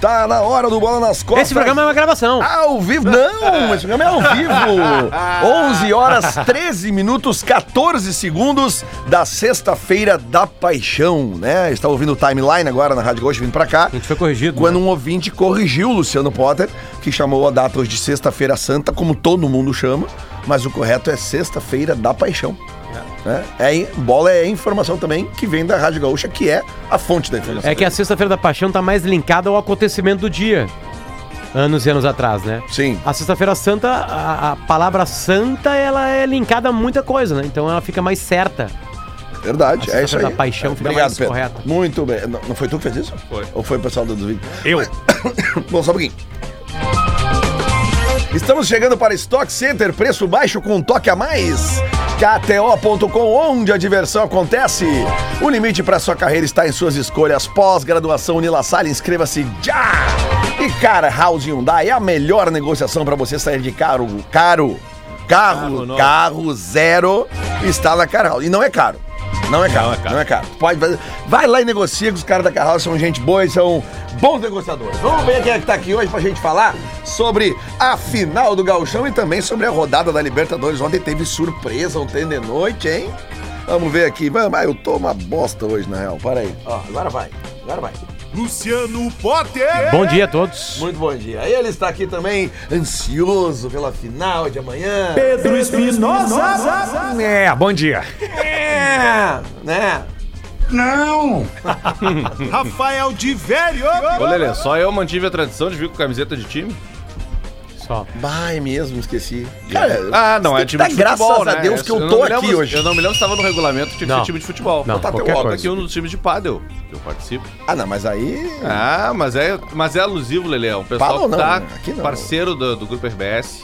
Tá na hora do Bola nas Costas. Esse programa é uma gravação. Ao vivo? Não, esse programa é ao vivo. 11 horas 13 minutos 14 segundos da sexta-feira da paixão, né? Está ouvindo o timeline agora na Rádio Gaúcha vindo pra cá. A gente foi corrigido. Quando né? um ouvinte corrigiu o Luciano Potter, que chamou a data hoje de Sexta-feira Santa, como todo mundo chama, mas o correto é Sexta-feira da Paixão. Né? É, bola é informação também que vem da Rádio Gaúcha, que é a fonte da informação. É que a Sexta-feira da Paixão tá mais linkada ao acontecimento do dia. Anos e anos atrás, né? Sim. A Sexta-feira Santa, a, a palavra santa, ela é linkada a muita coisa, né? Então ela fica mais certa. Verdade, A é isso aí. Sexta-feira da Paixão fica Obrigado, mais Pedro. correta. Muito bem. Não, não foi tu que fez isso? Foi. Ou foi o pessoal do, do vídeo? Eu. Bom, só um pouquinho. Estamos chegando para Stock Center, preço baixo com um toque a mais. KTO.com, onde a diversão acontece. O limite para sua carreira está em suas escolhas. Pós-graduação Unila Salle, inscreva-se já! E Cara House Hyundai é a melhor negociação para você sair de caro. Caro. Carro, Carro carro zero está na Cara House. E não é caro. Não é caro, Não é caro. não é caro. Pode fazer. Vai lá e negocia com os caras da Carroça, são gente boa e são bons negociadores. Vamos ver quem é que tá aqui hoje pra gente falar sobre a final do Gauchão e também sobre a rodada da Libertadores. Ontem teve surpresa ontem de noite, hein? Vamos ver aqui. Vamos, ah, eu tô uma bosta hoje, na real. Para aí. Ó, agora vai. Agora vai. Luciano Potter. Bom dia a todos. Muito bom dia. Ele está aqui também, ansioso pela final de amanhã. Pedro Espinosa. É, bom dia. É, né? Rafael de Velho. Ô, Lelê, só eu mantive a tradição de vir com camiseta de time? Só. Vai mesmo, esqueci. Cara, Ah, não, é time de graças futebol, a né? Deus que eu não tô aqui lembro- hoje. Eu não me lembro se estava no regulamento, tinha que Não. ser time de futebol. Não, Tá qualquer coisa. aqui um dos times de pádel que eu participo. Ah, não, mas aí. Ah, mas é, mas é alusivo, Lelê. É um pessoal Fala ou que não, tá né? Aqui não. parceiro do, do Grupo RBS.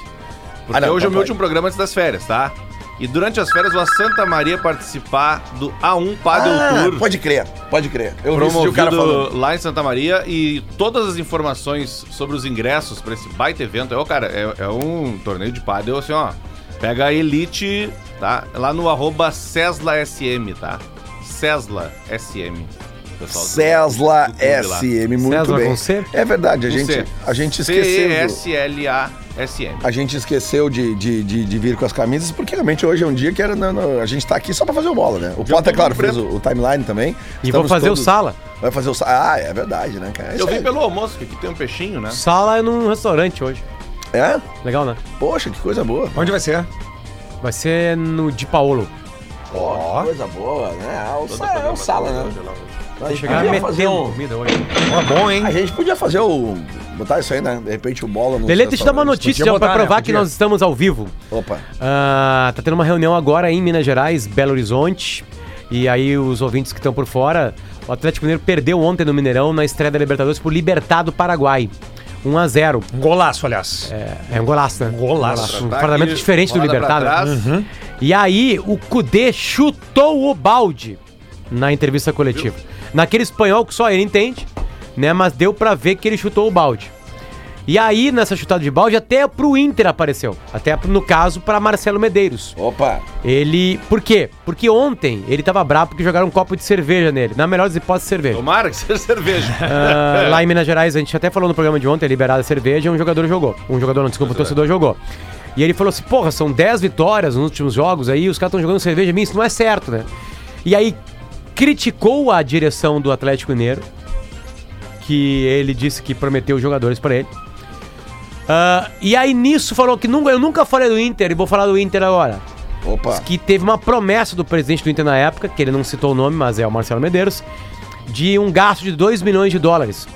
Porque Ah, não, hoje é o meu último programa antes das férias, tá? E durante as férias, a Santa Maria participar do A1 Padel Ah, Tour. pode crer, pode crer. Eu vi esse o cara falando. promovido lá em Santa Maria e todas as informações sobre os ingressos para esse baita evento, é, ó, cara, é, é um torneio de pádel assim, ó. Pega a Elite, tá? Lá no arroba Cesla SM, tá? Cesla SM. pessoal Cesla do. SM, muito Cesla bem. com C? É verdade, a Com gente, C. a gente esqueceu. do- C-E-S-L-A-S-M. A gente esqueceu de, de, de, de vir com as camisas, porque realmente hoje é um dia que era. não, não, a gente tá aqui só pra fazer o bola, né? O Potter, claro, fez o, o timeline também. E vou Estamos fazer todos- o sala. Vai fazer o sala. Ah, é verdade, né, cara? É Eu isso vim pelo almoço, que aqui tem um peixinho, né? Sala é num restaurante hoje. É? Legal, né? Poxa, que coisa boa. Onde vai ser? Vai ser no Di Paolo. Ó, que coisa boa, né? Ah, o Todo sa- é o sala, tem né? hoje lá. Vai Chegar metendo um- comida hoje. Ó, bom, hein? A gente podia fazer o. Botar isso aí, né? De repente o bola no. Lelê, deixa eu dar uma notícia botar, pra né? provar que nós estamos ao vivo. Opa. Ah, tá tendo uma reunião agora em Minas Gerais, Belo Horizonte. E aí, os ouvintes que estão por fora, o Atlético Mineiro perdeu ontem no Mineirão na estreia da Libertadores por Libertado Paraguai. 1 a 0 Um golaço, aliás. É, é um golaço, né? Golaço. Um Tá parlamento aqui, diferente do Libertado. né? E aí, o Cudê chutou o balde na entrevista coletiva. Naquele espanhol que só ele entende, né? Mas deu pra ver que ele chutou o balde. E aí, nessa chutada de balde, até pro Inter apareceu. Até, no caso, pra Marcelo Medeiros. Opa. Ele. Por quê? Porque ontem ele tava bravo porque jogaram um copo de cerveja nele. Na melhor das hipóteses, cerveja. Tomara que seja cerveja. Ah, lá em Minas Gerais, a gente até falou no programa de ontem, é liberada a cerveja, um jogador jogou. Um jogador não, desculpa, um torcedor jogou. E ele falou assim, porra, são 10 vitórias nos últimos jogos aí, os caras estão jogando cerveja minha, isso não é certo, né? E aí criticou a direção do Atlético Mineiro, que ele disse que prometeu jogadores pra ele. Ah, e aí nisso falou que nunca, eu nunca falei do Inter e vou falar do Inter agora Opa. que teve uma promessa do presidente do Inter na época, que ele não citou o nome, mas é o Marcelo Medeiros, de um gasto de 2 milhões de dólares.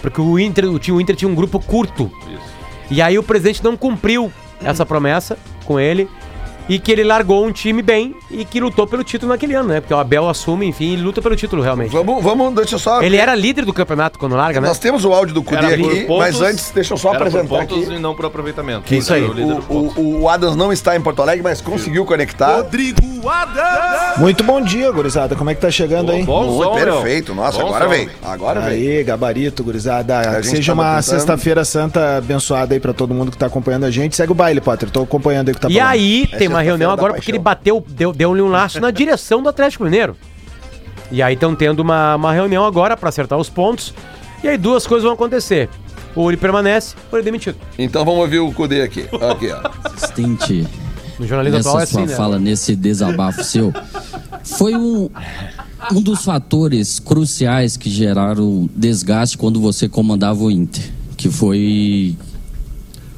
Porque o Inter, o time- o Inter tinha um grupo curto. Isso. E aí o presidente não cumpriu essa promessa com ele. E que ele largou um time bem e que lutou pelo título naquele ano, né? Porque o Abel assume, enfim, ele luta pelo título realmente. Vamos, vamos, deixa eu só. Ele era líder do campeonato quando larga, né? Nós temos o áudio do Cudê Era aqui, pontos- mas antes, deixa eu só Era por apresentar pontos aqui. e não por aproveitamento. Que isso aí. O. O, o, o Adams não está em Porto Alegre, mas conseguiu conectar. Rodrigo Adams. Muito bom dia, gurizada. Como é que tá chegando aí? Bom meu. perfeito. Nossa, Bom agora som. vem. Agora vem. Aí, gabarito, gurizada. Seja uma tentando. sexta-feira santa abençoada aí pra todo mundo que tá acompanhando a gente. Segue o baile, Potter. Tô acompanhando aí o que tá E falando. aí É tem uma sexta-feira reunião da agora porque ele bateu, deu, deu-lhe um laço na direção do Atlético Mineiro. E aí estão tendo uma, uma reunião agora para acertar os pontos. E aí duas coisas vão acontecer. Ou ele permanece, ou ele é demitido. Então vamos ouvir o Cudê aqui. Aqui, ó. assistente No jornalismo atual é nessa assim, sua né? fala, nesse desabafo seu, foi um, um dos fatores cruciais que geraram desgaste quando você comandava o Inter, que foi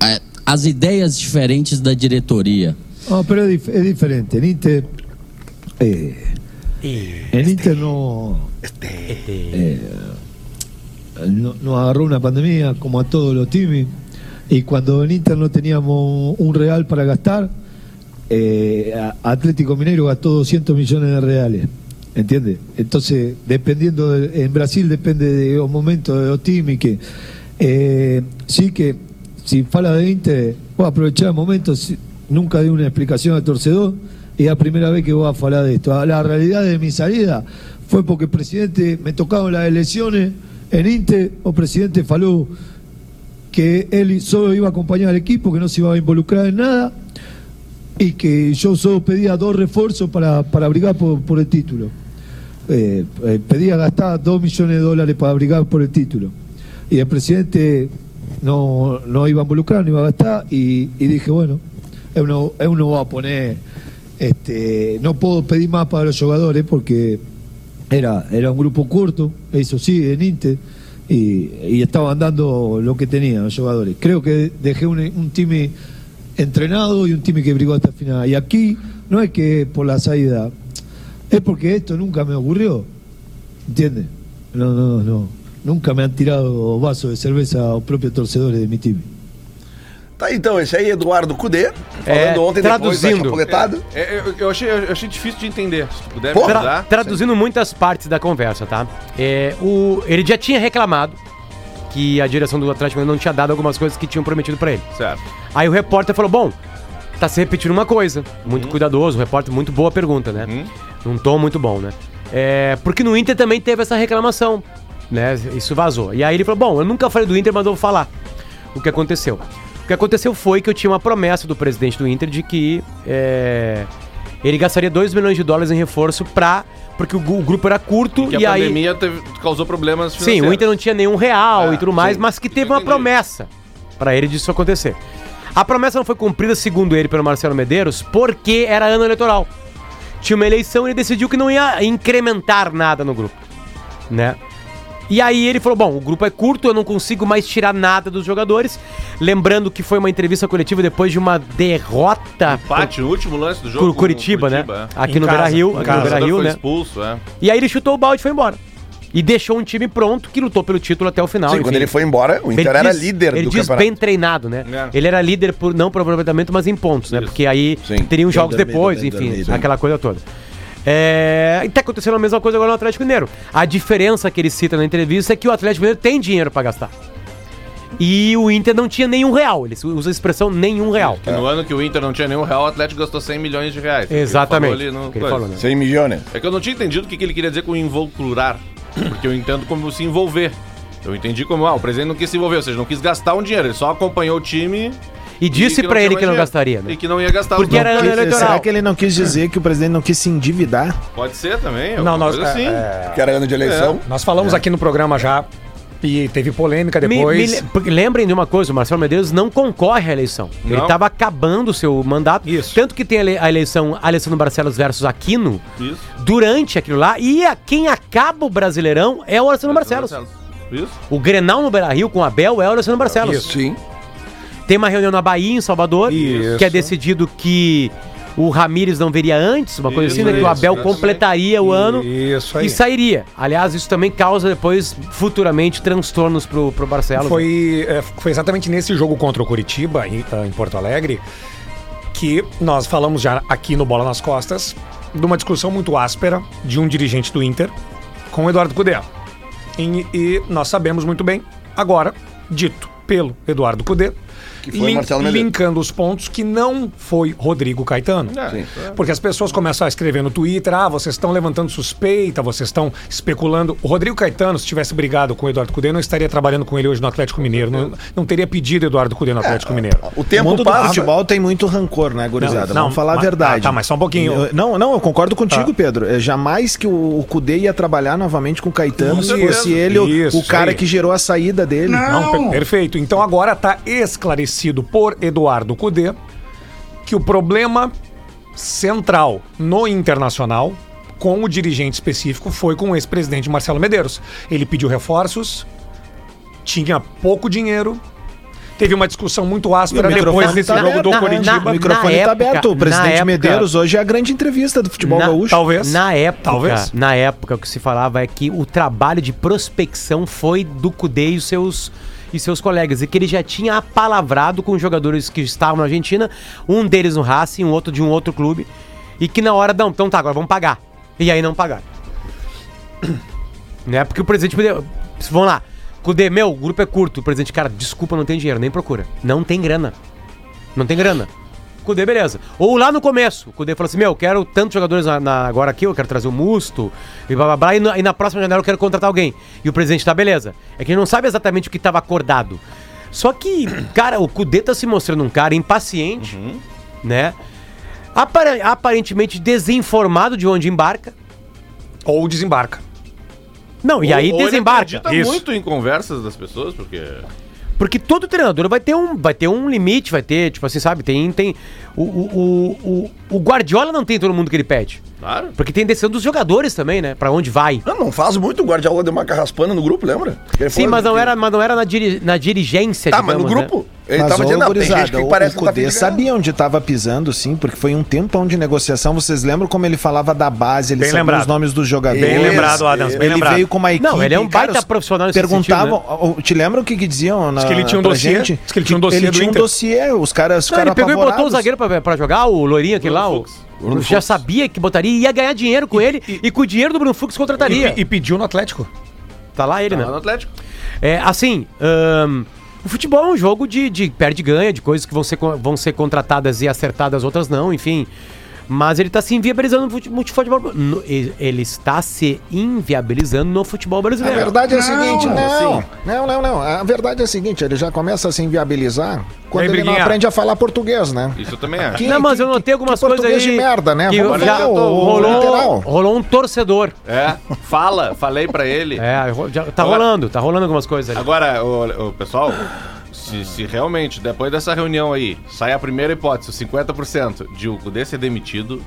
é, as ideias diferentes da diretoria. No, pero es, dif- es diferente. En Inter. eh, en Inter no. eh, no- nos agarró una pandemia, como a todos los timis. Y cuando en Inter no teníamos un real para gastar, eh, Atlético Mineiro gastó 200 millones de reales. ¿Entiendes? Entonces, dependiendo. de- en Brasil depende de los momentos de los timis. Que, eh, sí que si fala de Inter, voy a aprovechar el momento, si- nunca di una explicación al torcedor, y es la primera vez que voy a hablar de esto. La realidad de mi salida fue porque el presidente me tocaban las elecciones en Inter, o presidente faló que él solo iba a acompañar al equipo, que no se iba a involucrar en nada, y que yo solo pedía dos refuerzos para, para abrigar por, el título. Eh, eh, pedía gastar dos millones de dólares para abrigar por el título. Y el presidente no, no iba a involucrar, no iba a gastar, y, y dije, bueno, él no, él no va a poner, este, no puedo pedir más para los jugadores porque era, era un grupo corto, eso sí, en Inter, y, y estaban dando lo que tenían los jugadores. Creo que dejé un, time entrenado y un time que brigó hasta el final. Y aquí no es que por la salida, es porque esto nunca me ocurrió, ¿entiendes? No, no, no. Nunca me han tirado vasos de cerveza los propios torcedores de mi time. Tá então, esse aí é Eduardo Cudê, falando É, ontem depois da traduzindo. chapuletada. É, eu, eu achei, eu achei difícil de entender. Se tu puder me ajudar. Traduzindo muitas partes da conversa, tá? É, o, ele já tinha reclamado que a direção do Atlético não tinha dado algumas coisas que tinham prometido pra ele. Certo. Aí o repórter falou: Bom, tá se repetindo uma coisa. Muito cuidadoso, o repórter, muito boa pergunta, né? Uhum. Um tom muito bom, né? É, porque no Inter também teve essa reclamação, né? Isso vazou. E aí ele falou: Bom, eu nunca falei do Inter, mas eu vou falar o que aconteceu. O que aconteceu foi que eu tinha uma promessa do presidente do Inter de que é, ele gastaria 2 milhões de dólares em reforço pra. Porque o, o grupo era curto Que e a aí. pandemia teve- causou problemas Sim, financeiros. o Inter não tinha nenhum real É, e tudo mais, sim. mas que teve uma promessa pra ele disso acontecer. A promessa não foi cumprida, segundo ele, pelo Marcelo Medeiros, porque era ano eleitoral. Tinha uma eleição e ele decidiu que não ia incrementar nada no grupo, né? E aí ele falou: bom, o grupo é curto, eu não consigo mais tirar nada dos jogadores. Lembrando que foi uma entrevista coletiva depois de uma derrota Empate no último lance do jogo. por com o Curitiba, né? é. Aqui Em no Beira Rio, aqui no O Beira Rio, foi né? expulso, é. E aí ele chutou o balde e foi embora. E deixou um time pronto que lutou pelo título até o final. Sim, enfim. quando ele foi embora, o Inter Ele era diz- líder ele do diz campeonato. bem treinado, né? É. Ele era líder por não por aproveitamento, mas em pontos, né? Porque aí Sim. teriam jogos depois, enfim, aquela coisa toda. É, e tá acontecendo a mesma coisa agora no Atlético Mineiro. A diferença que ele cita na entrevista é que o Atlético Mineiro tem dinheiro pra gastar. E o Inter não tinha nenhum real. Ele usa a expressão nenhum real. Que no ano que o Inter não tinha nenhum real, o Atlético gastou 100 milhões de reais. Exatamente. Ele falou ali no Que ele coisa. falou, né? 100 milhões. É que eu não tinha entendido o que que ele queria dizer com involucrar. Porque eu entendo como se envolver. Eu entendi como, ah, o presidente não quis se envolver, ou seja, não quis gastar um dinheiro, ele só acompanhou o time. E disse pra tinha ele que não gastaria, né? E que não ia gastar Porque era ano eleitoral. Será que ele não quis dizer que o presidente não quis se endividar? Pode ser também, Não, alguma nós, coisa assim. é, Que era ano de eleição. nós falamos aqui no programa já e teve polêmica Me- depois. me porque lembrem de uma coisa, o Marcelo Medeiros não concorre à eleição. Ele Não. estava acabando o seu mandato. Isso. Tanto que tem a ele- a eleição Alessandro Barcelos versus Aquino Isso. durante aquilo lá. E a- quem acaba o Brasileirão é o Alessandro Barcelos. Isso. O Grenal no Beira Rio com o Abel é o Alessandro Barcelos. Isso. Sim. Tem uma reunião na Bahia, em Salvador, Isso. que é decidido que o Ramires não veria antes, uma coisa assim, né? Que o Isso, Abel exatamente. completaria o ano Isso e sairia. Aliás, isso também causa depois, futuramente, transtornos pro, pro Barcelos. Foi, é, foi exatamente nesse jogo contra o Curitiba, em, ah, em Porto Alegre, que nós falamos já aqui no Bola nas Costas de uma discussão muito áspera de um dirigente do Inter com o Eduardo Cudê. E, e nós sabemos muito bem, agora, dito pelo Eduardo Cudê, Que foi Marcelo Medeiros. linkando os pontos que não foi Rodrigo Caetano. É, Porque as pessoas começam a escrever no Twitter, ah, vocês estão levantando suspeita, vocês estão especulando. O Rodrigo Caetano, se tivesse brigado com o Eduardo Cudê, não estaria trabalhando com ele hoje no Atlético Mineiro. Não, não teria pedido Eduardo Cudê no Atlético Mineiro. O O tempo mundo do passa. futebol tem muito rancor, né, gurizada? Não, Vamos falar a mas- verdade. tá, tá, mas só um pouquinho. Eu- não, não, eu concordo contigo, Tá. Pedro. É, jamais que o, o Cudê ia trabalhar novamente com o Caetano se fosse ele o- Isso, o cara aí. que gerou a saída dele. Não, per- perfeito. Então agora está esclarecido por Eduardo Cudê que o problema central no Internacional com o dirigente específico foi com o ex-presidente Marcelo Medeiros. Ele pediu reforços, tinha pouco dinheiro, teve uma discussão muito áspera o depois desse tá jogo do Na- Coritiba. na- O microfone tá época- aberto. O presidente época- Medeiros hoje é a grande entrevista do futebol Na- gaúcho. Talvez. Na época, Talvez. na época, o que se falava é que o trabalho de prospecção foi do Cudê e os seus, e seus colegas. E que ele já tinha apalavrado com jogadores que estavam na Argentina, um deles no Racing, um outro de um outro clube. E que na hora, não, então tá, agora vamos pagar. E aí não pagaram. Né? Porque o presidente. Vamos lá. Cudê, meu, o grupo é curto. O presidente, cara, desculpa, não tem dinheiro, nem procura. Não tem grana. Não tem grana. Cudê, beleza. Ou lá no começo, o Cudê falou assim: Meu, quero tantos jogadores na, na- agora aqui, eu quero trazer o Musto, e blá blá blá, e, na- e na próxima janela eu quero contratar alguém. E o presidente tá, beleza. É que a gente não sabe exatamente o que tava acordado. Só que, cara, o Cudê tá se mostrando um cara impaciente, né? Apare- aparentemente desinformado de onde embarca. Ou desembarca. Não, e Ou- aí ou ele desembarca. acredita Isso. muito em conversas das pessoas, porque... Porque todo treinador vai ter um, vai ter um limite, vai ter, tipo assim, sabe? Tem. tem o, o, o, o, Guardiola não tem todo mundo que ele pede. Claro. Porque tem decisão dos jogadores também, né? Pra onde vai. Não, não faz muito, o Guardiola deu uma carraspana no grupo, lembra? Ele Sim, mas não que- era, mas não era na, diri- na dirigência, Tá, mas no digamos, né? grupo, ele Mas, tava dizendo, não, tem gurizada, gente que o- parece o que tá Cudê de sabia onde estava pisando, sim, porque foi um tempão de negociação. Vocês lembram como ele falava da base, ele Bem sabia lembrado. os nomes dos jogadores. Bem lembrado, Adams, bem ele lembrado. veio com uma equipe. Não, ele é um cara, baita profissional nesse Perguntavam, ó, te lembram o que, que diziam na Diz que ele tinha um dossiê, gente? diz que ele tinha um dossiê Ele tinha um dossiê, os caras caras ele pegou e botou o zagueiro pra, pra jogar, o Lourinho aquele lá. Bruno O, Fux. Bruno já Fux. sabia que botaria e ia ganhar dinheiro com ele e, com o dinheiro do Bruno Fux contrataria. E, e pediu no Atlético. tá lá ele, Tá né? lá no Atlético. É, assim, o futebol é um jogo de, de perde e ganha, de coisas que vão ser, vão ser contratadas e acertadas, outras não, enfim. Mas ele tá se inviabilizando no fute- no futebol. no- ele está se inviabilizando no futebol A brasileiro. verdade é a seguinte, não, assim. não, não, não. A verdade é a seguinte, ele já começa a se inviabilizar quando Aí, ele não aprende a falar português, né? Isso eu também acho. Que- não, mas que- eu notei algumas coisas aí. português de merda, né? que Vamos já ver rolou, lateral. rolou um torcedor. É, fala, falei pra ele. É, já tá Agora- rolando, tá rolando algumas coisas ali. Agora, o, o pessoal, se, se realmente, depois dessa reunião aí, sai a primeira hipótese, 50% de o Cudê ser demitido,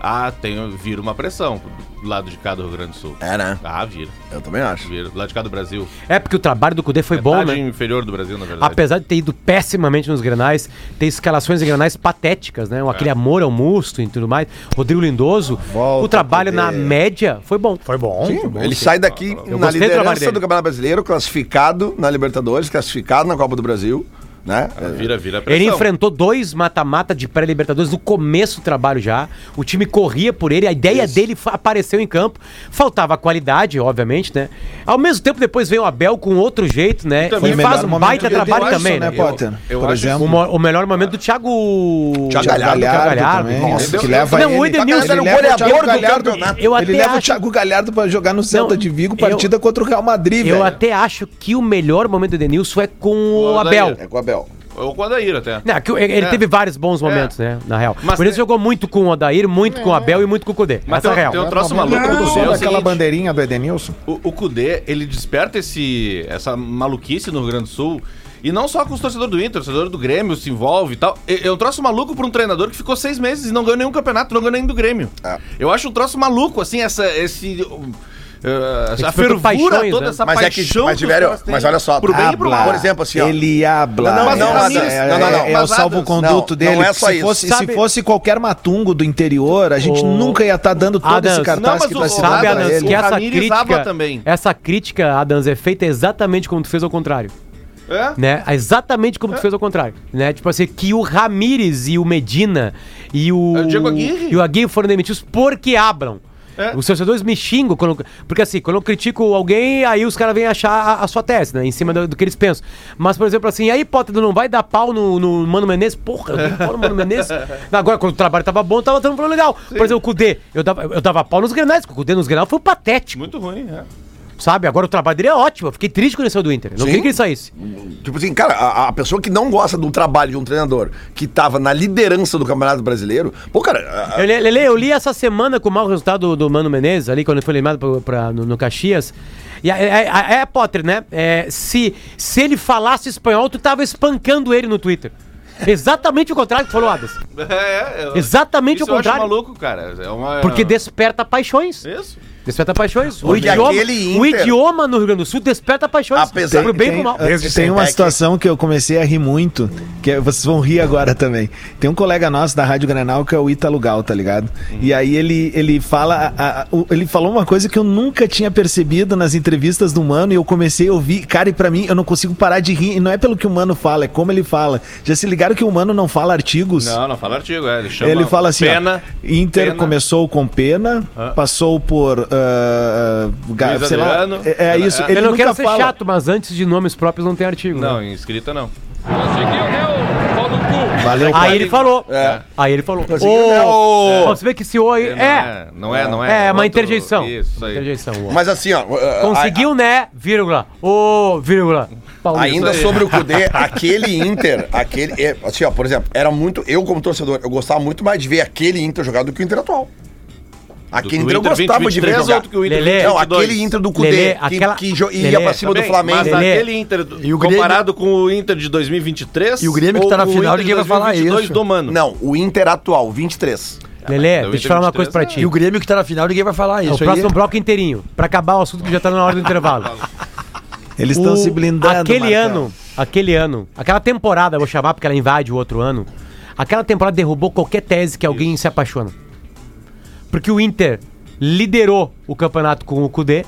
ah, tem, vira uma pressão do lado de cá do Rio Grande do Sul. É, né? Ah, vira. Eu também acho. Vira. Do lado de cá do Brasil. É porque o trabalho do Cudê foi bom, Metade né? inferior do Brasil, na verdade. Apesar de ter ido pessimamente nos grenais, ter escalações em grenais patéticas, né? Aquele amor ao musto e tudo mais. Rodrigo Lindoso, Volta, o trabalho na média foi bom. Foi bom. Sim, foi bom. ele sai daqui Eu na do liderança dele. do Campeonato Brasileiro, classificado na Libertadores, classificado na Copa do Brasil, né? Vira, vira pressão. Ele enfrentou dois mata-mata de pré-libertadores no começo do trabalho já. O time corria por ele, a ideia dele fa- apareceu em campo. Faltava qualidade, obviamente, né? Ao mesmo tempo, depois veio o Abel com outro jeito, né? E o faz um baita dele, trabalho eu também, né, né? Potter? eu Por acho exemplo. O, o melhor momento do Thiago... Thiago Thiago Galhardo, Galhardo, também. Nossa, que eu- leva Não, o ele, Edenilson era o ele leva goleador Thiago do Galhardo, campeonato. Eu ele até leva o acho- Thiago Galhardo pra jogar no Celta Não, de Vigo, eu- partida contra o Real Madrid, Eu velho. até acho que o melhor momento do Edenilson é com o O Abel. É com o Abel. Ou com o Adair até. Não, que ele É. teve vários bons momentos, né? Na real. Mas Por isso tem- jogou muito com o Odair, muito com o Abel e muito com o Cudê. Mas Essa é a tem, real. tem um troço Não, maluco todo do Cudê, é seguinte, bandeirinha do Edenilson. O, o Cudê, ele desperta esse, essa maluquice no Rio Grande do Sul. E não só com os torcedores do Inter, o torcedor do Grêmio se envolve e tal. É é um troço maluco pra um treinador que ficou seis meses e não ganhou nenhum campeonato, não ganhou nem do Grêmio. É. Eu acho um troço maluco, assim, essa, esse. Uh, por fervura paixões, toda, né? essa Mas é que, paixão mas, que caras têm mas olha só, Pro bem e pro mal. Por exemplo, assim, ó. Ele habla. Não, mas não, é, Adams, é, não, não, não. é, Mas, o salvo-conduto não, dele. não é só se isso. Fosse, Sabe- se fosse qualquer matungo do interior, a gente O- nunca ia estar dando todo Adams, esse não, cartaz mas que tá se Sabe, a Adams, ele. que essa crítica, também. essa crítica, Adams, é feita exatamente como tu fez ao contrário. É? Né? Exatamente como tu fez ao contrário. Né? Tipo assim, que o Ramires e o Medina e o. É o Diego Aguirre. E o Aguirre foram demitidos porque abram. É. Os torcedores me xingam quando. Porque assim, quando eu critico alguém, aí os caras vêm achar a, a sua tese, né? Em cima do, do que eles pensam. Mas, por exemplo, assim, aí, Potter, não vai dar pau no, no Mano Menezes? Porra, eu dei pau no Mano Menezes. Agora, quando o trabalho tava bom, tava dando problema legal. Por exemplo, o Cudê. Eu dava, eu dava pau nos grenais, o Cudê nos grenais foi patético, Muito ruim, é. Sabe? Agora o trabalho dele é ótimo. Eu fiquei triste quando ele saiu do Inter. Não Sim. queria que ele saísse. Tipo assim, cara, a, a pessoa que não gosta do trabalho de um treinador que tava na liderança do Campeonato Brasileiro, pô, cara, a- Eu, li- Lele, eu li essa semana com o mau resultado do, do Mano Menezes, ali, quando ele foi eliminado pra, pra- no, no Caxias. E é, é, é, Potter, né? É, se, se ele falasse espanhol, tu tava espancando ele no Twitter. Exatamente o contrário que tu falou, Adas. É, é. Exatamente Isso o eu acho contrário. maluco, cara. É uma... Porque desperta paixões. Isso. Desperta paixões. O idioma, o idioma no Rio Grande do Sul desperta paixões. Apesar- pro bem e pro mal. Desde tem uma situação que eu comecei a rir muito, que é- vocês vão rir agora também. Tem um colega nosso da Rádio Granal que é o Ítalo Gal, tá ligado? E aí ele, ele fala, a- a- o- ele falou uma coisa que eu nunca tinha percebido nas entrevistas do Mano e eu comecei a ouvir, cara, e pra mim eu não consigo parar de rir, e não é pelo que o Mano fala, é como ele fala. Já se ligaram que o Mano não fala artigos? Não, não fala artigo, é. Ele chama Ele fala assim, ó, pena. Inter pena. começou com pena, Ah. passou por, Luiz sei lá, Adriano. é, é isso. É. Ele eu não quero ser fala. chato, mas antes de nomes próprios não tem artigo. né? Não, em escrita não. Valeu, Aí ele falou. É. Aí ele falou. Ô, né, ô? Você vê que esse oi Não é. Não é, não é. É, uma interjeição. Isso aí. Interjeição. mas assim, ó. a- Conseguiu, né? Vírgula. Ô, vírgula. Paulista. Ainda sobre o Cudê, aquele Inter, aquele. é, Assim, ó, por exemplo, era muito. Eu, como torcedor, eu gostava muito mais de ver aquele Inter jogar do que o Inter atual. Aquele Do Inter eu gostava de ver 2023 jogar. ou do que o Inter Lelê. Não, 22? aquele Inter do Cudê, Lelê, que, aquela- que ia Lelê, pra cima do Também, Flamengo. Mas Lelê. aquele Inter, E o Grêmio- comparado com o Inter de 2023... E o Grêmio que tá na final, ninguém vai falar 2022 isso. do Mano. Não, o Inter atual, 23. Lelê, do deixa eu te falar uma coisa pra 23, ti. E o Grêmio que tá na final, ninguém vai falar É isso. o próximo aí. bloco inteirinho. Pra acabar o assunto que já tá na hora do intervalo. Eles estão se blindando. Aquele Marcão. ano, aquele ano, aquela temporada, eu vou chamar porque ela invade o outro ano. Aquela temporada derrubou qualquer tese que alguém se apaixona. Porque o Inter liderou o campeonato com o Cudê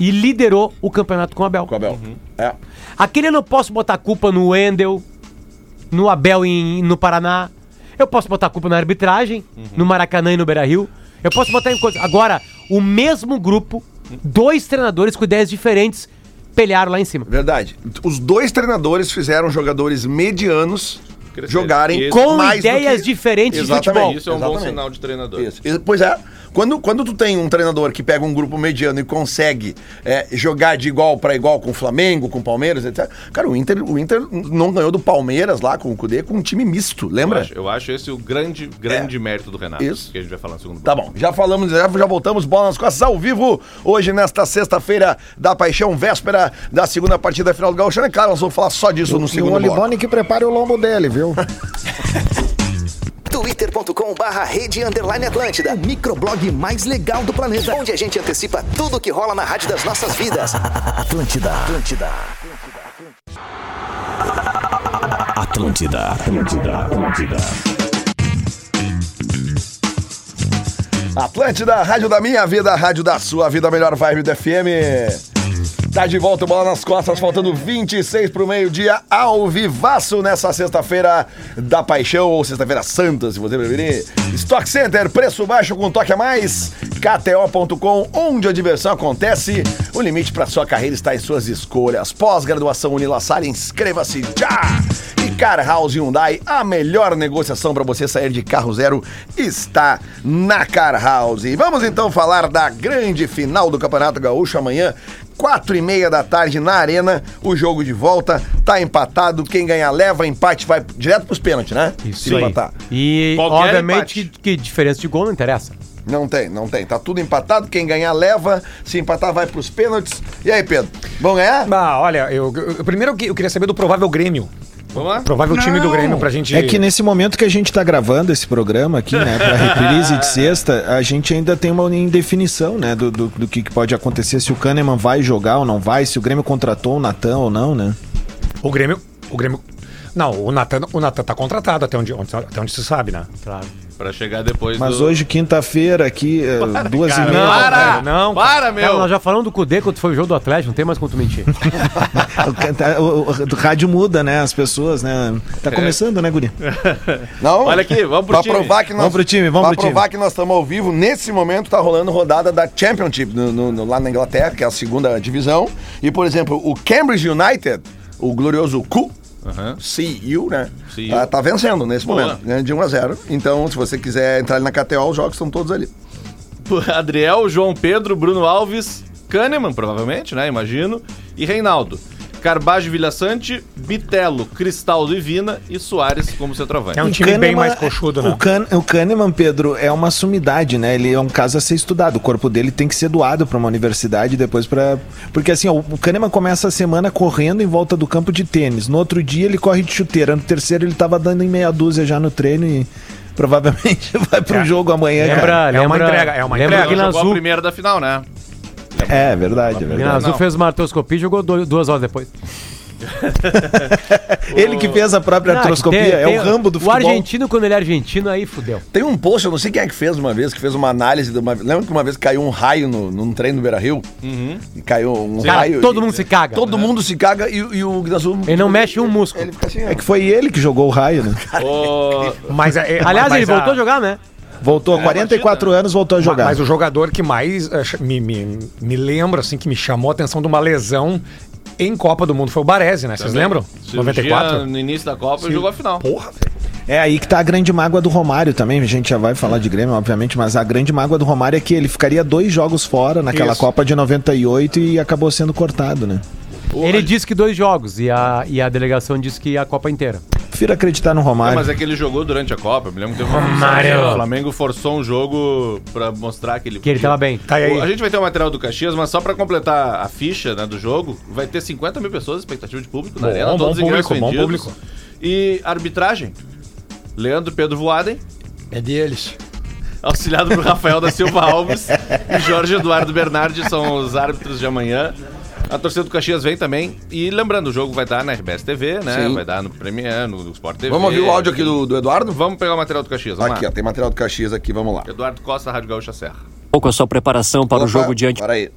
e liderou o campeonato com o Abel. Com o Abel. É. Aquele eu posso botar culpa no Wendel, no Abel em- no Paraná. Eu posso botar culpa na arbitragem, no Maracanã e no Beira-Rio. Eu posso botar em coisa. Agora, o mesmo grupo, dois treinadores com ideias diferentes, pelharam lá em cima. Verdade. Os dois treinadores fizeram jogadores medianos. Jogarem. Com ideias diferentes de Exatamente, futebol. Isso é um bom exatamente. sinal de treinador. Isso. Pois é. Quando, quando tu tem um treinador que pega um grupo mediano e consegue é, jogar de igual para igual com o Flamengo, com o Palmeiras, etc. Cara, o Inter, o Inter não ganhou do Palmeiras lá com o Cudê com um time misto, Eu lembra? acho, eu acho esse o grande, grande mérito do Renato. Isso. Que a gente vai falar no segundo Tá bom, já falamos, já, já voltamos, bola nas costas ao vivo, hoje nesta sexta-feira da Paixão, véspera da segunda partida final do Gauchão. É claro, nós vamos falar só disso no E o segundo bloco. Olibone que prepare o lombo dele, viu? twitter.com barra rede underline Atlântida, o microblog mais legal do planeta, onde a gente antecipa tudo que rola na rádio das nossas vidas. Atlântida, Atlântida. Atlântida, Atlântida, Atlântida. Atlântida, rádio da minha vida, rádio da sua vida, melhor vibe do FM. Tá de volta, bola nas costas, faltando 26 pro meio-dia, ao vivaço nessa sexta-feira da paixão, ou sexta-feira santa, se você preferir. Stock Center, preço baixo com toque a mais. KTO.com, onde a diversão acontece. O limite para sua carreira está em suas escolhas. Pós-graduação Unilassalle, inscreva-se já! E Car House Hyundai, a melhor negociação para você sair de carro zero está na Car House. Vamos então falar da grande final do Campeonato Gaúcho amanhã. Quatro e meia da tarde na arena, o jogo de volta, tá empatado, quem ganhar leva, empate vai direto pros pênaltis, né? Se aí. empatar. E, Qualquer obviamente, empate. que, que diferença de gol não interessa. Não tem, não tem, tá tudo empatado, quem ganhar leva, se empatar vai pros pênaltis. E aí, Pedro, vão ganhar? Ah, olha, eu, eu- primeiro eu queria saber do provável Grêmio. Vamos lá? Provável time do Grêmio pra gente. É que nesse momento que a gente tá gravando esse programa aqui, né, pra reprise de sexta, a gente ainda tem uma indefinição, né, do, do, do que pode acontecer, se o Kahneman vai jogar ou não vai, se o Grêmio contratou o Natan ou não, né? O Grêmio. O Grêmio. Não, o Natan, o tá contratado até onde, onde- até onde se sabe, né? Claro. Pra chegar depois Mas do... hoje, quinta-feira, aqui, é, duas cara, e meia. para! Não, Para, meu! Cara, nós já falamos do Cudê quando foi o jogo do Atlético, não tem mais como tu mentir. O, ca- o- o- o rádio muda, né? As pessoas, né? Tá começando, né, Guri? Não, Olha aqui, vamos pro pra time. provar que nós, Vamos pro time, vamos pro time. provar que nós estamos ao vivo, nesse momento tá rolando rodada da Championship no- no- no- lá na Inglaterra, que é a segunda divisão. E, por exemplo, o Cambridge United, o glorioso Cu, Aham. CU, né? CU. Tá, tá vencendo nesse Boa. momento, ganhando de 1 a 0. Então, se você quiser entrar na KTO, os jogos estão todos ali. Adriel, João Pedro, Bruno Alves, Kahneman, provavelmente, né? Imagino. E Reinaldo. Carbage Vilhaçante, Bitelo, Cristaldo e Vina e Soares como centroavante. É um O time bem Kahneman- mais coxudo, né? O, Kahn- o Kahneman, Pedro, é uma sumidade, né? Ele é um caso a ser estudado. O corpo dele tem que ser doado pra uma universidade depois pra. Porque assim, ó, o Kahneman começa a semana correndo em volta do campo de tênis. No outro dia ele corre de chuteira. No terceiro ele tava dando em meia dúzia já no treino e provavelmente vai pro É. jogo amanhã. Lembra, cara. É uma lembra, entrega, é uma lembra entrega. que na jogou a Azul, primeira da final, né? É verdade, é que na verdade. Azul fez uma artroscopia e jogou do- duas horas depois. Ele que fez a própria Não, artroscopia, tem- é tem- o rambo do O futebol. argentino, quando ele é argentino, aí fudeu. Tem um post, eu não sei quem é que fez uma vez, que fez uma análise de uma. Lembra que uma vez caiu um raio no, num treino no Beira Rio? E caiu um Cara, raio. todo e- mundo se caga. Todo mundo se caga e, e o Guinazu. Ele não mexe um músculo. Ele fica assim. É que foi ele que jogou o raio, né? Ô, Mas, é, é- Aliás, mas ele voltou a jogar, né? Voltou, 44 anos, voltou a jogar. Mas o jogador que mais eh, me, me, me lembra, assim, que me chamou a atenção de uma lesão em Copa do Mundo foi o Baresi, né? Vocês lembram? cirurgia 94? No início da Copa e jogou a final. Porra, velho. É aí que tá a grande mágoa do Romário também. A gente já vai falar de Grêmio, obviamente, mas a grande mágoa do Romário é que ele ficaria dois jogos fora naquela Isso. Copa de 98 e acabou sendo cortado, né? Ele disse que dois jogos e a, e a delegação disse que a Copa inteira. Prefiro acreditar no Não, Romário. mas é que ele jogou durante a Copa. Me lembro que teve uma Romário. O Flamengo forçou um jogo pra mostrar que ele. Que ele tava bem. Tá aí. A gente vai ter o material do Caxias, mas só pra completar a ficha né, do jogo, vai ter 50 mil pessoas, expectativa de público na Bom, arena, bom todos os ingressos público, bom vendidos. público. E arbitragem. Leandro Pedro Voaden, É deles. auxiliado por Rafael da Silva Alves e Jorge Eduardo Bernardi são os árbitros de amanhã. A torcida do Caxias vem também. E lembrando, o jogo vai dar na RBS TV, né? Sim. Vai dar no Premier, no Sport TV. Vamos ouvir o áudio aqui do, do Eduardo? Vamos pegar o material do Caxias. Vamos Aqui, lá. ó, tem material do Caxias aqui, vamos lá. Eduardo Costa, Rádio Gaúcha Serra. pouco a sua preparação para o Opa, jogo diante. Para aí.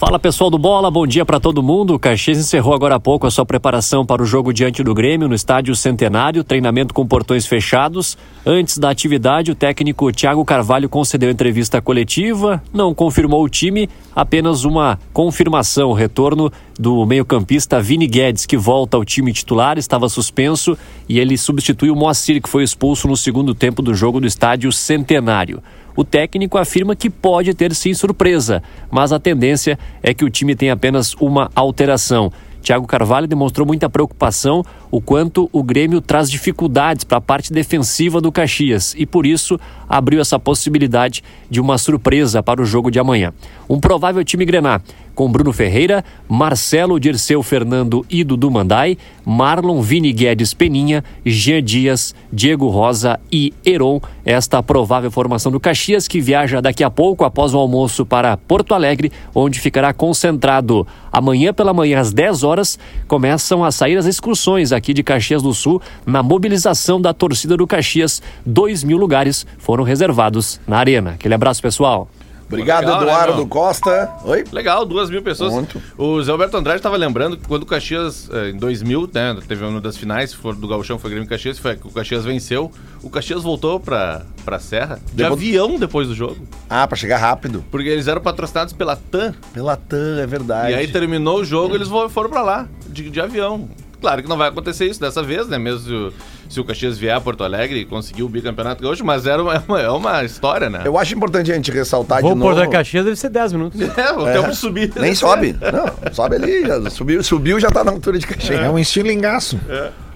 Fala pessoal do Bola, bom dia para todo mundo. O Caxias encerrou agora há pouco a sua preparação para o jogo diante do Grêmio no estádio Centenário, treinamento com portões fechados. Antes da atividade, o técnico Thiago Carvalho concedeu entrevista coletiva, não confirmou o time, apenas uma confirmação, o retorno do meio-campista Vini Guedes, que volta ao time titular, estava suspenso e ele substitui o Moacir, que foi expulso no segundo tempo do jogo do estádio Centenário. O técnico afirma que pode ter sim surpresa, mas a tendência é que o time tenha apenas uma alteração. Thiago Carvalho demonstrou muita preocupação o quanto o Grêmio traz dificuldades para a parte defensiva do Caxias e por isso abriu essa possibilidade de uma surpresa para o jogo de amanhã. Um provável time Grená com Bruno Ferreira, Marcelo Dirceu Fernando e Dudu Mandai, Marlon Vini Guedes Peninha, Jean Dias, Diego Rosa e Heron. Esta provável formação do Caxias que viaja daqui a pouco após o almoço para Porto Alegre, onde ficará concentrado. Amanhã pela manhã às 10 horas começam a sair as excursões aqui de Caxias do Sul na mobilização da torcida do Caxias. Dois mil lugares foram reservados na arena. Aquele abraço pessoal. Obrigado, Legal, né, Eduardo meu? Costa. Oi? Legal, duas mil pessoas. Muito. O Zé Alberto Andrade estava lembrando que quando o Caxias, eh, em 2000, né, teve uma das finais for do Gauchão, foi Grêmio e Caxias, foi que o Caxias venceu. O Caxias voltou pra, pra Serra de Depois- avião depois do jogo. Ah, pra chegar rápido. Porque eles eram patrocinados pela TAM. Pela TAM, é verdade. E aí terminou o jogo, eles vo- foram pra lá, de, de avião. Claro que não vai acontecer isso dessa vez, né? Mesmo se o, Caxias vier a Porto Alegre e conseguir o bicampeonato gaúcho, mas era uma, é uma, é uma história, né? Eu acho importante a gente ressaltar Vou de por novo. da Caxias deve ser 10 minutos. É, o tempo de subir. Nem sobe. Não, sobe ali. já subiu, subiu já tá na altura de Caxias. É um estilingaço.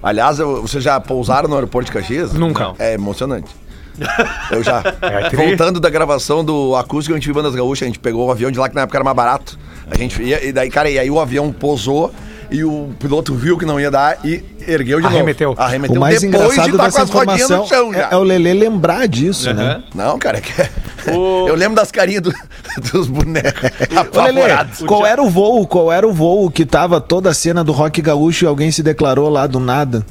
Aliás, eu- vocês já pousaram no aeroporto de Caxias? Nunca. É emocionante. Eu já. É. Voltando da gravação do acústico a gente viu Bandas Gaúchas, a gente pegou o avião de lá que na época era mais barato. A gente ia, e daí, cara, e aí o avião pousou e o piloto viu que não ia dar e ergueu de Arremeteu. novo. Arremeteu. O mais engraçado tá dessa informação é, é o Lelê lembrar disso, né? Não, cara, é que... O- eu lembro das carinhas do- dos bonecos Ô, Lelê, apavorados. qual era o voo? Qual era o voo que tava toda a cena do rock gaúcho e alguém se declarou lá do nada?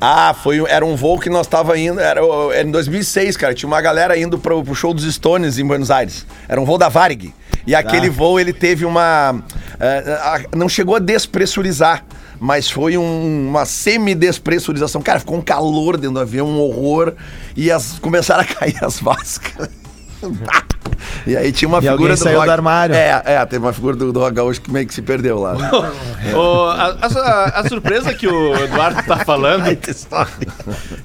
Ah, foi, era um voo que nós tava indo, era, era em 2006, cara, tinha uma galera indo pro, pro show dos Stones em Buenos Aires. Era um voo da Varig. E aquele voo, ele teve uma... eh, a- não chegou a despressurizar, mas foi um- uma semi-despressurização. Cara, ficou um calor dentro do avião, um horror, e as, começaram a cair as vascas. E aí tinha uma E figura alguém saiu do armário. É, é, teve uma figura do, do Rock Gaúcho que meio que se perdeu lá. Ô, a, a- a surpresa que o Eduardo tá falando,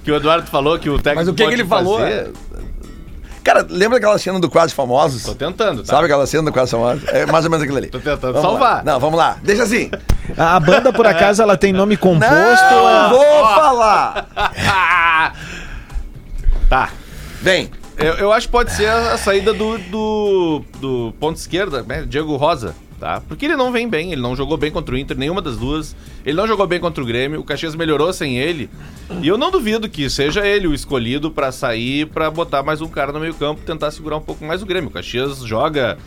que o Eduardo falou que o técnico Mas o que que ele falou? Cara, lembra aquela cena do Quase Famosos? Tô tentando, tá? Sabe aquela cena do Quase Famosos? É mais ou menos aquilo ali. Tô tentando Vamos salvar. lá. Não, vamos lá. Deixa assim. A, banda, por acaso, ela tem nome composto? Não ou é- vou falar. Tá. Vem. Eu, eu acho que pode ser a, a saída do, do, do ponto esquerda, né? Diego Rosa, tá? Porque ele não vem bem, ele não jogou bem contra o Inter, nenhuma das duas. Ele não jogou bem contra o Grêmio, o Caxias melhorou sem ele. E eu não duvido que seja ele o escolhido pra sair, pra botar mais um cara no meio-campo, tentar segurar um pouco mais o Grêmio. O Caxias joga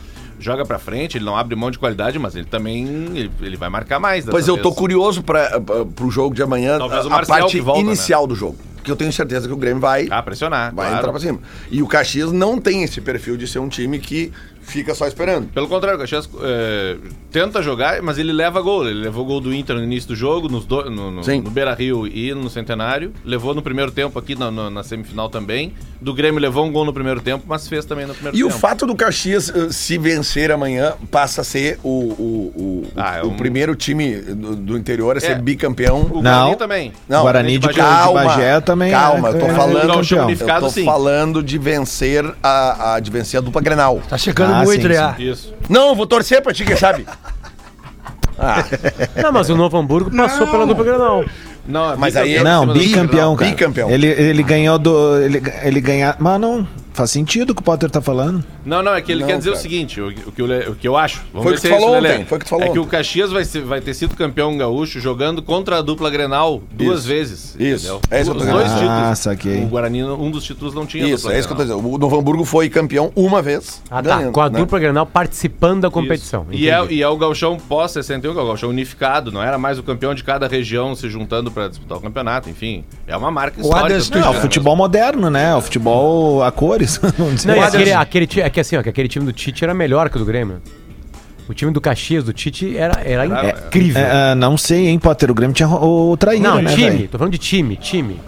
joga pra frente, ele não abre mão de qualidade, mas ele também ele, ele vai marcar mais. Pois eu tô vez. curioso para pro jogo de amanhã, Talvez a, parte que volta, inicial do jogo. Porque eu tenho certeza que o Grêmio vai, Ah, pressionar. vai claro. entrar pra cima. E o Caxias não tem esse perfil de ser um time que fica só esperando. Pelo contrário, o Caxias é, tenta jogar, mas ele leva gol. Ele levou gol do Inter no início do jogo, nos do- no, no, no Beira Rio e no Centenário. Levou no primeiro tempo aqui na, na- na semifinal também. Do Grêmio levou um gol no primeiro tempo, mas fez também no primeiro E o tempo. fato do Caxias, eh, se vencer amanhã, passa a ser o, o, o, Ah, é o um- primeiro time do, do interior a ser É. bicampeão. O Não. Guarani também. Não, Guarani de, calma, de Bagé também calma, é, eu tô é falando-. Eu tô sim. falando de vencer a, a- de vencer a dupla Grenal. Tá checando Ah, muito, sim, né? Isso. Não, vou torcer pra ti, quem sabe? Ah, Não, mas o Novo Hamburgo passou pela dupla Granal. Não, Mas aí bicampeão Não, bicampeão, cara. Bicampeão. Ele, ele ganhou do. Ele, ele ganhar. Mas não. Faz sentido o que o Potter tá falando. Não, não, é que ele Não, quer dizer cara. o seguinte, o, o que, eu, o que eu acho. Vamos Foi ver o que se tu é isso, falou Lelê. ontem, foi o que tu falou É que o. Caxias vai, ser- vai ter sido campeão gaúcho jogando contra a dupla Grenal duas Isso. vezes. Isso. É isso que eu Os dois dizendo. Ah, títulos. saquei. O Guarani, um dos títulos não tinha Isso, dupla é isso que eu tô Grenal. dizendo. O Novo Hamburgo foi campeão uma vez. Ah, tá. ganhando, Com a né? dupla Granal participando da competição. Isso. E é, e é o Galchão pós-61, que é o Galchão unificado, não era mais o campeão de cada região se juntando pra disputar o campeonato, enfim. É uma marca histórica. Adams, do É o futebol moderno, né? O futebol a cores. Dizer. Não, e O aquele, aquele, ti- é que assim, ó, que aquele time do Tite era melhor que o do Grêmio. O time do Caxias, do Tite, era, era incrível. É, ah, não sei, hein, Potter? O Grêmio tinha o, o traíra, Não, né, time. velho? Tô falando de time, time.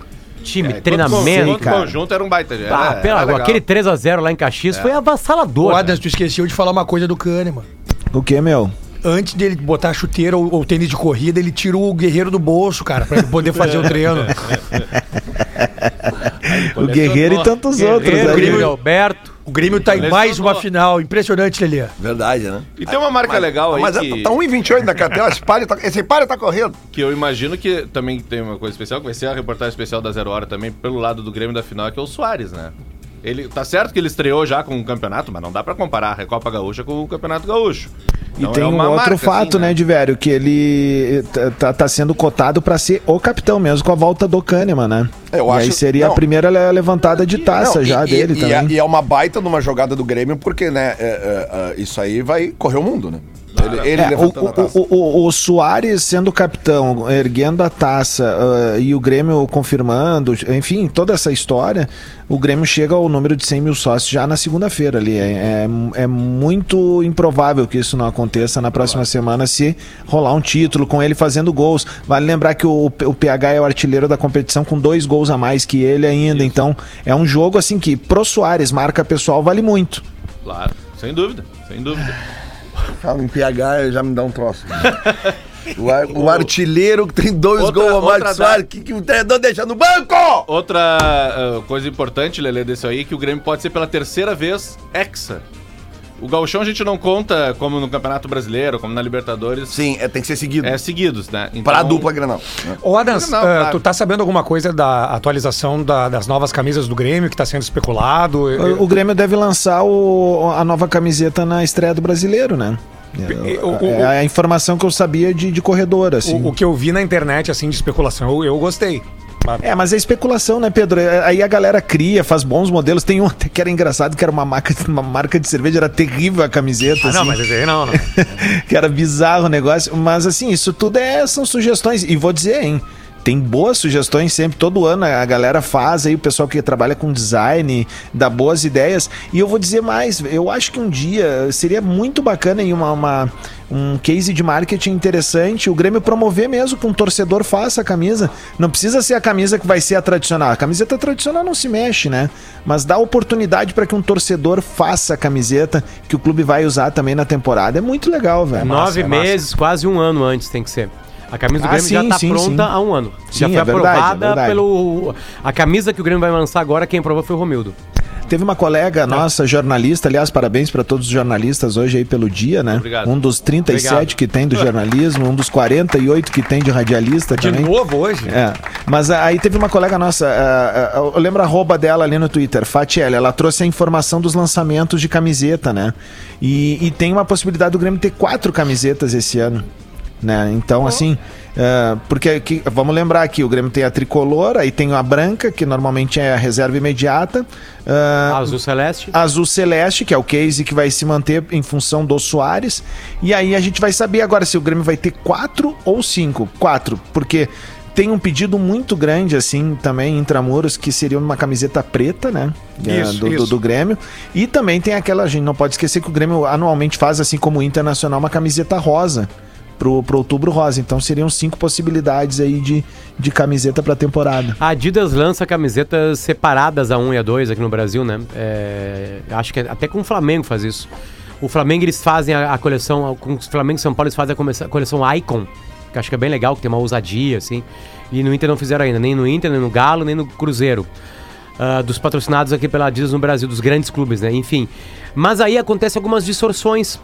Time, É, treinamento. Cara. conjunto era um baita. Era, Ah, pela, era legal. aquele 3x0 lá em Caxias foi avassalador. O Adams, tu esqueceu de falar uma coisa do Kahneman. O que, meu? Antes dele botar a chuteira ou, ou tênis de corrida, ele tirou o guerreiro do bolso, cara, pra ele poder fazer o treino. O Guerreiro e tantos outros. Guerreiro, aí. Grêmio Alberto. O Grêmio tá em mais uma final. Impressionante, Lelê. Verdade, né? E tem uma marca legal aí Mas que, tá 1,28 na cartela, esse palio tá, esse palio tá correndo. que eu imagino que também tem uma coisa especial, que vai ser a reportagem especial da Zero Hora também, pelo lado do Grêmio da final, que é o Soares, né? Ele, tá certo que ele estreou já com o campeonato, mas não dá pra comparar a Recopa Gaúcha com o Campeonato Gaúcho. E Então tem é um outro marca, fato, assim, né, de velho, que ele tá- tá, tá sendo cotado pra ser o capitão mesmo com a volta do Kahneman, né? Eu e acho- aí seria não. a primeira le- levantada de taça Não, já e, dele e, e também. é, e é uma baita numa jogada do Grêmio, porque, né, é, é, é, isso aí vai correr o mundo, né? Ele, ele É, o, taça. o, o, o, Soares sendo capitão, erguendo a taça ah, e o Grêmio confirmando, enfim, toda essa história, o Grêmio chega ao número de 100 mil sócios já na segunda-feira ali. É, é, é muito improvável que isso não aconteça na próxima semana se rolar um título com ele fazendo gols. Vale lembrar que o, o PH é o artilheiro da competição com dois gols a mais que ele ainda. Então é um jogo assim que pro Soares, marca pessoal, vale muito. Claro, sem dúvida, sem dúvida. Fala em PH, já me dá um troço. o, ar- o artilheiro que tem dois Outra- gols a mais que Soares, que, que o treinador deixa no banco! Outra ah, coisa importante, Lele, desse aí, que o Grêmio pode ser pela terceira vez hexa. O gauchão a gente não conta como no Campeonato Brasileiro, como na Libertadores. Sim, é, tem que ser seguido. É seguidos, né? Então, Pra dupla Granal. né? Ô, Adams, claro. tu tá sabendo alguma coisa da atualização da- das novas camisas do Grêmio que tá sendo especulado? O, o Grêmio deve lançar o- a nova camiseta na estreia do brasileiro, né? O- É a informação que eu sabia de, de corredor, assim. O, o que eu vi na internet, assim, de especulação, eu, eu gostei. É, mas é especulação, né, Pedro? É, Aí a galera cria, faz bons modelos. Tem um até que era engraçado, que era uma marca, uma marca de cerveja, era terrível a camiseta. Ah, não, assim. mas esse aí não, não. que era bizarro o negócio. Mas assim, isso tudo é, são sugestões. E vou dizer, hein? tem boas sugestões sempre, todo ano a galera faz aí, o pessoal que trabalha com design, dá boas ideias. E eu vou dizer mais, eu acho que um dia seria muito bacana em uma, uma- um case de marketing interessante, o Grêmio promover mesmo que um torcedor faça a camisa. Não precisa ser a camisa que vai ser a tradicional. A camiseta tradicional não se mexe, né? Mas dá oportunidade para que um torcedor faça a camiseta que o clube vai usar também na temporada. É muito legal, velho. Nove É massa. meses, quase um ano antes tem que ser. A camisa do Ah, Grêmio já sim, tá sim, pronta sim. há um ano. já Sim, foi é verdade, é aprovada verdade. pelo. A camisa que o Grêmio vai lançar agora, quem aprovou foi o Romildo. Teve uma colega nossa, jornalista, aliás, parabéns para todos os jornalistas hoje aí pelo dia, né? Obrigado. Um dos 37 Obrigado. que tem do jornalismo, um dos 48 que tem de radialista De também. novo hoje? É. Mas aí teve uma colega nossa, ah, ah, eu lembro a arroba dela ali no Twitter, Fatiel, ela trouxe a informação dos lançamentos de camiseta, né? E, e tem uma possibilidade do Grêmio ter quatro camisetas esse ano. Né? Então, assim, ah, porque aqui- vamos lembrar aqui, o Grêmio tem a tricolor, aí tem a branca, que normalmente é a reserva imediata. ah, Azul Celeste. Azul Celeste, que é o case que vai se manter em função do Soares. E aí a gente vai saber agora se o Grêmio vai ter quatro ou cinco. Quatro, porque tem um pedido muito grande, assim, também, intramuros, que seria uma camiseta preta, né? É, Isso, do, do- isso. do Grêmio. E também tem aquela, a gente não pode esquecer que o Grêmio anualmente faz, assim como o Internacional, uma camiseta rosa. Pro, pro outubro rosa. Então seriam cinco possibilidades aí de, de camiseta pra temporada. A Adidas lança camisetas separadas a 1 e a 2 aqui no Brasil, né? É, acho que até com o Flamengo faz isso. O Flamengo eles fazem a, a coleção, com o Flamengo e São Paulo eles fazem a, coleção Icon, que acho que é bem legal, que tem uma ousadia, assim. E no Inter não fizeram ainda, nem no Inter, nem no Galo, nem no Cruzeiro. Ah, dos patrocinados aqui pela Adidas no Brasil, dos grandes clubes, né? Enfim. Mas aí acontece algumas distorções.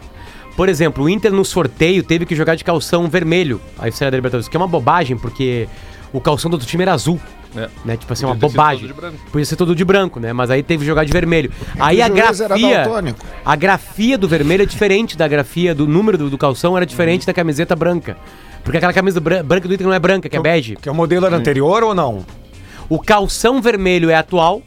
Por exemplo, o Inter no sorteio teve que jogar de calção vermelho a estreia da Libertadores, que é uma bobagem, porque o calção do outro time era azul. É. Né? Tipo assim, Podia uma bobagem. todo de branco. Podia ser todo de branco, né? Mas aí teve que jogar de vermelho. Aí a grafia. daltônico. A grafia do vermelho é diferente da grafia do número do, do calção, era diferente da camiseta branca. Porque aquela camisa bran- branca do Inter não é branca, que é bege. Que o modelo era anterior ou não? O calção vermelho é atual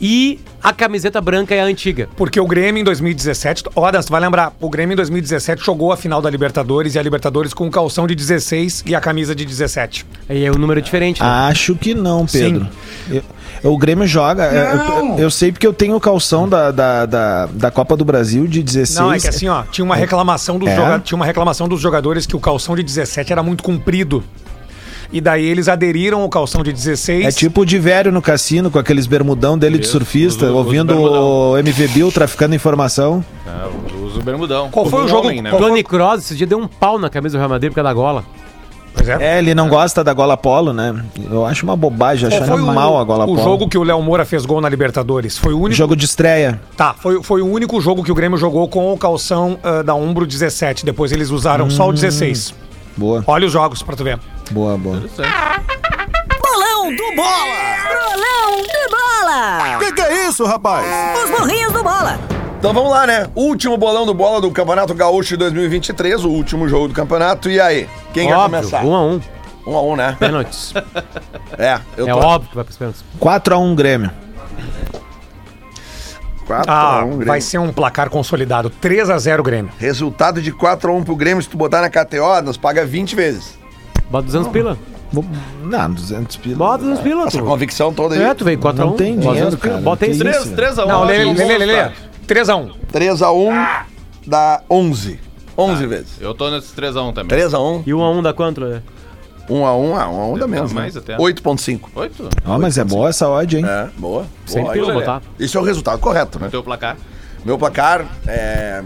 e a camiseta branca é a antiga. Porque o Grêmio em 2017, ó, Dan, você vai lembrar, o Grêmio em 2017 jogou a final da Libertadores e a Libertadores com um calção de 16 e a camisa de 17. Aí é o número diferente, né? Acho que não, Pedro. Eu- o Grêmio joga. é, Eu, eu sei porque eu tenho o calção da, da, da, da Copa do Brasil de 16. Não, é que assim, ó, tinha uma reclamação dos É? joga- tinha uma reclamação dos jogadores que o calção de 17 era muito comprido. E daí eles aderiram ao calção de 16. É tipo o de velho no cassino, com aqueles bermudão dele de surfista, ouvindo o MV Bill traficando informação. Ah, usa o bermudão. Qual foi o jogo- homem, né? Tony Kroos esse dia deu um pau na camisa do Real Madrid por causa da gola. É. É, ele não gosta da gola polo, né? Eu acho uma bobagem, acho foi o, mal a gola o polo. jogo que o Léo Moura fez gol na Libertadores? Foi o único. Jogo de estreia. Tá, foi, foi o único jogo que o Grêmio jogou com o calção ah, da Umbro 17. Depois eles usaram só o 16. Boa, Olha os jogos pra tu ver. Boa, boa. Bolão do Bola! Bolão do Bola! Que que é isso, rapaz? Os morrinhos do Bola! Então vamos lá, né? Último bolão do bola do Campeonato Gaúcho de 2023, o último jogo do campeonato. E aí? Quem quer óbvio, começar? um a um. Um a um, né? Pênaltis. É, eu é tô. óbvio que vai pros pênaltis. 4x1 Grêmio. 4 Ah, a 1 Grêmio. vai ser um placar consolidado. 3 a 0 Grêmio. Resultado de 4 a 1 pro Grêmio, se tu botar na KTO, nos paga 20 vezes. Bota 200 pila. Vou- Não, 200 pila. Bota 200 pila, Essa tu. convicção toda aí. É, tu veio 4 a 1 Não tem dinheiro, cara. Bota aí Que 3. isso? 3 a 1 Não, Lele, acho Lele, bom, Lele. tá? 3 a 1 3 a 1 dá 11. 11 vezes. Eu tô nesses 3 a 1 também. 3 a 1 E 1 a 1 dá quanto, Lelê? 1 a 1 ah, 1 a 1 dá menos, mais né? até. 8.5. 8? Ó, mas é boa essa odd, hein? É, boa. Sem boa. pila botar. Isso é o resultado correto, né? Teu placar? Meu placar é.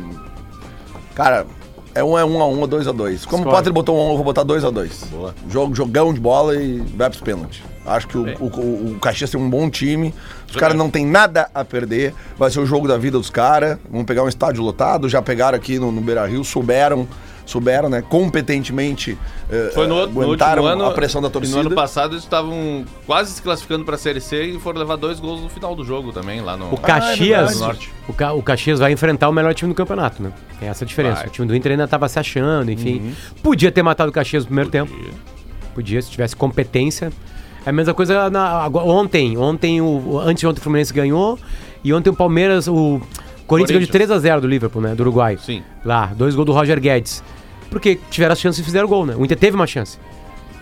Cara, é um é um a um ou dois a dois. Como o. Potter botou um, a eu vou botar dois a dois. Boa. Jogo, jogão de bola e vai pros pênaltis. Acho que o, Bem. o, o, o Caxias tem um bom time. Os caras não tem nada a perder. Vai ser o jogo da vida dos caras. Vão pegar um estádio lotado. Já pegaram aqui no, no Beira Rio, souberam, souberam, né? Competentemente. eh, Foi no, outro- no aguentaram último ano. a pressão da e torcida. No ano passado eles estavam quase se classificando pra Série C e foram levar dois gols no final do jogo também, lá no. O Caxias, verdade. Norte. o, Ca- o Caxias vai enfrentar o melhor time do campeonato, né? Tem essa diferença. Vai. O time do Inter ainda tava se achando, enfim. Podia ter matado o Caxias no primeiro tempo. Podia, se tivesse competência. É a mesma coisa na- ontem. Ontem, o, antes de ontem o Fluminense ganhou. E ontem o Palmeiras, o Corinthians ganhou de Corinthians. 3x0 do Liverpool, né? Do Uruguai. Sim. Lá, dois gols do Roger Guedes. Porque tiveram as chances e fizeram gol, né? O Inter teve uma chance.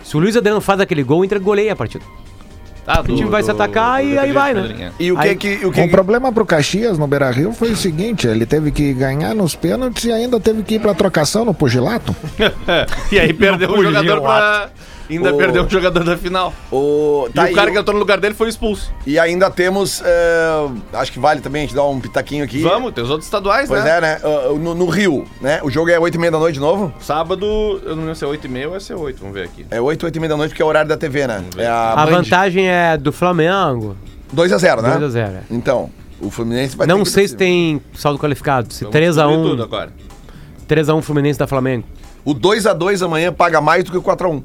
Se o Luiz Adriano faz aquele gol, o Inter goleia a partida. Ah, O time vai se atacar e aí vai, né? E o que Aí- que. O O que que- problema pro Caxias no Beira Rio foi o seguinte: ele teve que ganhar nos pênaltis e ainda teve que ir pra trocação no pugilato. e aí perdeu Pulinho jogador pra. Ainda O- perdeu um jogador da final. o, E tá o aí, cara que entrou no lugar dele foi expulso. E ainda temos. é, acho que vale também a gente dar um pitaquinho aqui. Vamos, tem os outros estaduais, Pois né? é, né? Uh, No, no Rio, né? O jogo é 8 e meia da noite de novo? Sábado, eu não lembro se é 8 e meia ou é se é 8, vamos ver aqui. É 8, 8 e meia da noite, porque é o horário da TV, né? É a, A vantagem é do Flamengo. 2x0, né? 2 a 0, é. Então, o Fluminense vai Não ter que sei se tem saldo qualificado. Se Vamos 3x1. descobrir tudo agora. 3x1 Fluminense da Flamengo. O 2x2 amanhã paga mais do que o 4x1.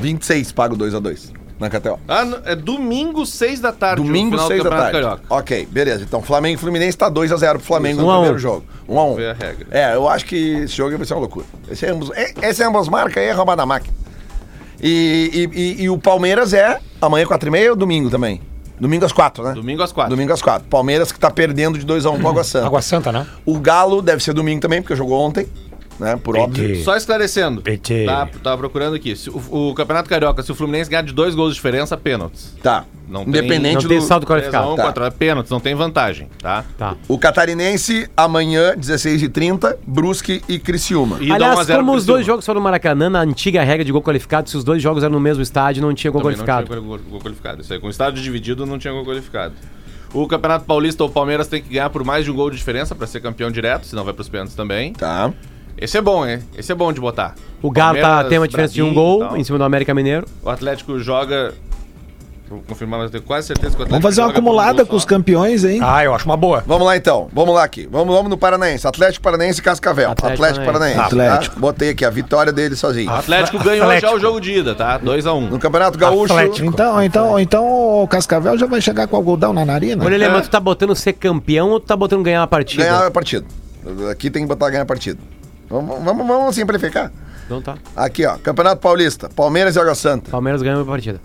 26 paga o 2x2 na KTO. Ah, é domingo, 6 da tarde. Domingo, o final do 6 da Campeonato tarde. Carioca. Ok, beleza. Então, Flamengo e Fluminense tá 2x0 pro Flamengo Um no a um. primeiro jogo. 1x1. Ver a regra. É, eu acho que esse jogo vai ser uma loucura. Esse é ambos, é- esse é ambas marcas aí é roubar da máquina. E, e, e- e o Palmeiras é amanhã 4h30 ou domingo também? Domingo às 4, né? Domingo às 4. Domingo às 4. Palmeiras que tá perdendo de 2x1 pro Água Santa. Água Santa, né? O Galo deve ser domingo também, porque jogou ontem, né? Por óbvio. Só esclarecendo. PT. Tá, tava procurando aqui. Se o, o Campeonato Carioca, se o Fluminense ganhar de dois gols de diferença, pênaltis. Tá. Não tem- Independente Não tem do. saldo qualificado. 3 a 1, Tá. 4 é pênaltis, não tem vantagem, tá? Tá. O Catarinense, amanhã, 16h30, Brusque e Criciúma. E dá 1 a Aliás, 0 como pro os dois Criciúma. jogos foram no Maracanã, na antiga regra de gol qualificado, se os dois jogos eram no mesmo estádio, não tinha gol Também não qualificado. tinha gol, gol qualificado. Isso aí, com o estádio dividido, não tinha gol qualificado. O Campeonato Paulista, o Palmeiras tem que ganhar por mais de um gol de diferença pra ser campeão direto, senão vai pros pênaltis também. Tá. Esse é bom, hein? Esse é bom de botar. O Galo tá, tem uma diferença de um gol em cima do América Mineiro. O Atlético joga. Vou confirmar, mas eu tenho quase certeza que o Atlético Vamos fazer uma joga um acumulada gol com os campeões, hein? Ah, eu acho uma boa. Vamos lá então. Vamos lá aqui. Vamos, vamos no Paranaense. Atlético Paranaense e Cascavel. Atlético Atlético, Paranaense. Tá? Atlético. Botei aqui a vitória dele sozinho. O Atlético ganhou Atlético. já o jogo de ida, tá? 2x1. No Campeonato Gaúcho. Atlético. Então, então, então o Cascavel já vai chegar com algodão na narina. Olha, Lema, tu tá botando ser campeão ou tu tá botando ganhar a partida? Ganhar a partida. Aqui tem que botar ganhar a partida. Vamos, vamos, vamos simplificar. Então tá. Aqui, ó. Campeonato Paulista. Palmeiras e Água Santa. Palmeiras ganha a partida.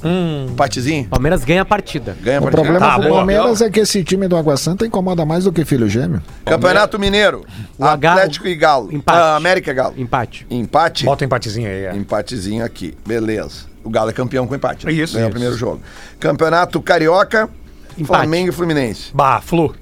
Empatezinho. Palmeiras ganha a partida. Ganha a O partida. problema Tá, do boa. Palmeiras é que esse time do Água Santa incomoda mais do que filho gêmeo. Campeonato Mineiro. O H- Atlético e Galo. Empate. Ah, América e Galo. Empate. Empate. Bota um empatezinho aí. É. Empatezinho aqui. Beleza. O Galo é campeão com empate. né? Isso, Ganhou o isso. primeiro jogo. Campeonato Carioca. Empate. Flamengo e Fluminense. Bah, Flu.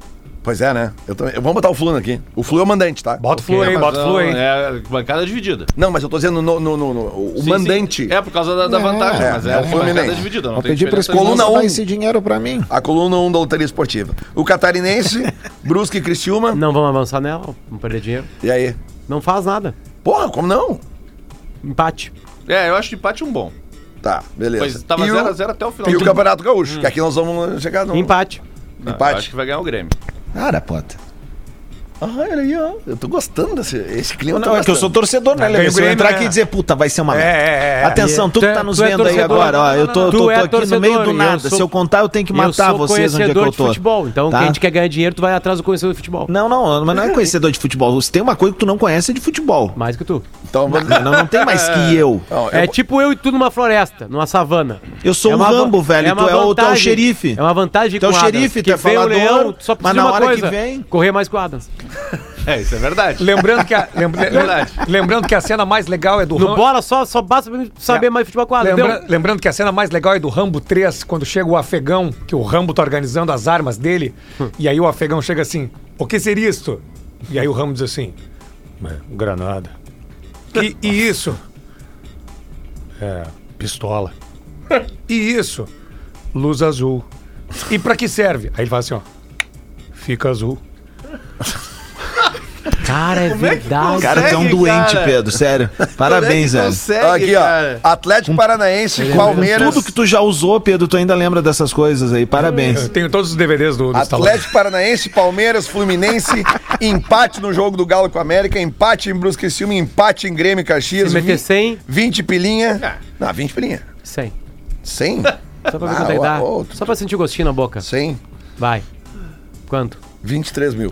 Pois é, né? Eu também, eu- vamos botar o Flu aqui. O Flu é o mandante, tá? Bota o Flu aí, bota o Flu aí. É bancada dividida. Não, mas eu tô dizendo no, no- no- no- o Sim, mandante. sim. É por causa da, da vantagem, é, mas é, é o bancada Fluminense. dividida. Não Vou tem pedir pra diferença Coluna Espinosa um. dar esse dinheiro pra mim. A coluna 1 da Loteria Esportiva. O Catarinense, Brusque e Criciúma. Não vamos avançar nela, vamos perder dinheiro. E aí? Não faz nada. Porra, como não? Empate. É, eu acho empate um bom. Tá, beleza. Pois tava E o- 0x0 até o final. E o Campeonato Gaúcho, que aqui nós vamos chegar no Empate. Não, eu empate. Acho que vai ganhar o Grêmio. Cara, Pota. Ah, olha aí, ó. Eu tô gostando desse esse clima. Não, é que eu sou torcedor, né, Ganha Lelê? Se eu entrar né? aqui e dizer, puta, vai ser uma É, merda. é, é. Atenção, tu Tu que tá nos tu é vendo aí agora, ó. Eu tô, tô, é aqui no meio do eu nada. sou- Se eu contar, eu tenho que matar vocês onde é que conhecedor eu de tô. futebol. Então, Tá? quem a gente quer ganhar dinheiro, tu vai atrás do conhecedor de futebol. Não, não, mas não é conhecedor de futebol. Se tem uma coisa que tu não conhece é de futebol. Mais que tu. Então, vamos... Não, não tem mais que eu. Não, eu- É tipo eu e tu numa floresta, numa savana. Eu sou É um Rambo, velho. uma tu, é o, tu é o vantagem- xerife. É uma vantagem Tu é o xerife, que tu é vem o falador, leão, só mas precisa na hora que coisa, vem- correr mais com o Adams. É, isso é verdade. Lembrando que, a, lembra- Verdade. lembrando que a cena mais legal é do No Ram- bola só, só basta saber É. mais futebol com o Adams. Lembra- lembrando que a cena mais legal é do Rambo 3, quando chega o afegão, que o Rambo tá organizando as armas dele, e aí o afegão chega assim: O que seria isto? E aí o Rambo diz assim: "É, Granada. E, e isso? É, pistola. E isso? Luz azul. E pra que serve? Aí ele fala assim: Ó, fica azul. Cara, é verdade. Cara, tu é um doente, cara. Pedro. Sério. Parabéns, velho. Consegue, Aqui, ó. cara. Atlético Paranaense, Palmeiras. Tudo que tu já usou, Pedro, tu ainda lembra dessas coisas aí. Parabéns. Eu tenho todos os DVDs do, do. Atlético Paranaense, Palmeiras, Fluminense, empate no jogo do Galo com a América, empate em Brusque e Ciúme, empate em Grêmio e Caxias. Se meter vi- 100, 20 pilinha. Não, 20 pilinha. 100. 100? Só pra ver Ah, quanto é que dá. ô, Só pra sentir o gostinho na boca. 100? Vai. Quanto? 23 mil.